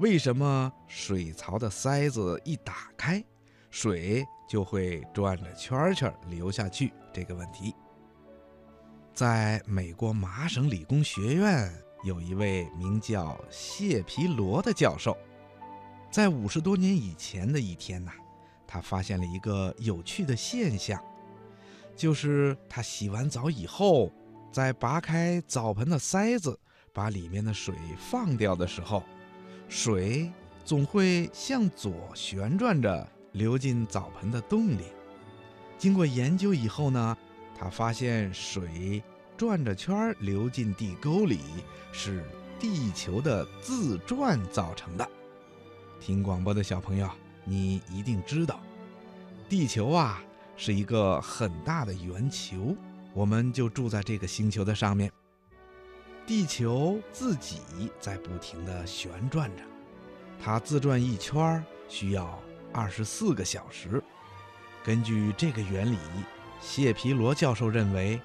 为什么水槽的塞子一打开，水就会转着圈圈流下去这个问题。在美国麻省理工学院有一位名叫谢皮罗的教授，在五十多年以前的一天呐，他发现了一个有趣的现象，就是他洗完澡以后，在拔开澡盆的塞子，把里面的水放掉的时候，水总会向左旋转着流进澡盆的洞里。经过研究以后呢，他发现水转着圈流进地沟里是地球的自转造成的。听广播的小朋友，你一定知道，地球啊是一个很大的圆球，我们就住在这个星球的上面。地球自己在不停地旋转着，它自转一圈需要二十四个小时。根据这个原理，谢皮罗教授认为，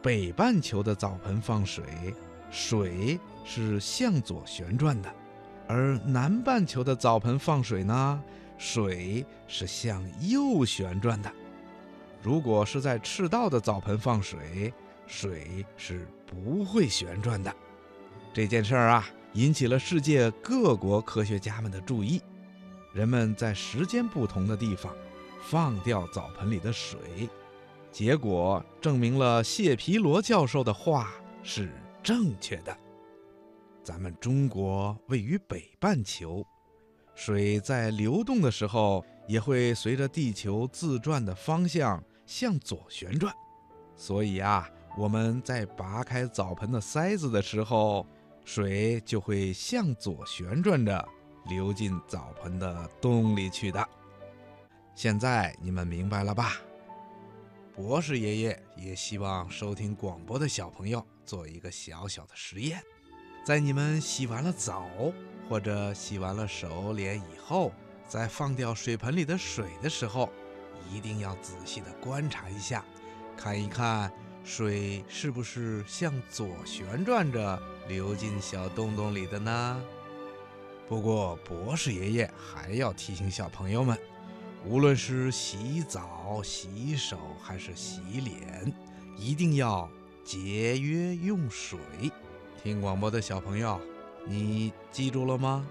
北半球的澡盆放水，水是向左旋转的；而南半球的澡盆放水呢，水是向右旋转的。如果是在赤道的澡盆放水，水是不会旋转的。这件事儿啊，引起了世界各国科学家们的注意。人们在时间不同的地方放掉澡盆里的水，结果证明了谢皮罗教授的话是正确的。咱们中国位于北半球，水在流动的时候也会随着地球自转的方向向左旋转，所以啊，我们在拔开澡盆的塞子的时候，水就会向左旋转着流进澡盆的洞里去的。现在你们明白了吧？博士爷爷也希望收听广播的小朋友做一个小小的实验，在你们洗完了澡或者洗完了手脸以后，在放掉水盆里的水的时候，一定要仔细的观察一下，看一看水是不是向左旋转着流进小洞洞里的呢？不过，博士爷爷还要提醒小朋友们。无论是洗澡、洗手还是洗脸，一定要节约用水。听广播的小朋友，你记住了吗？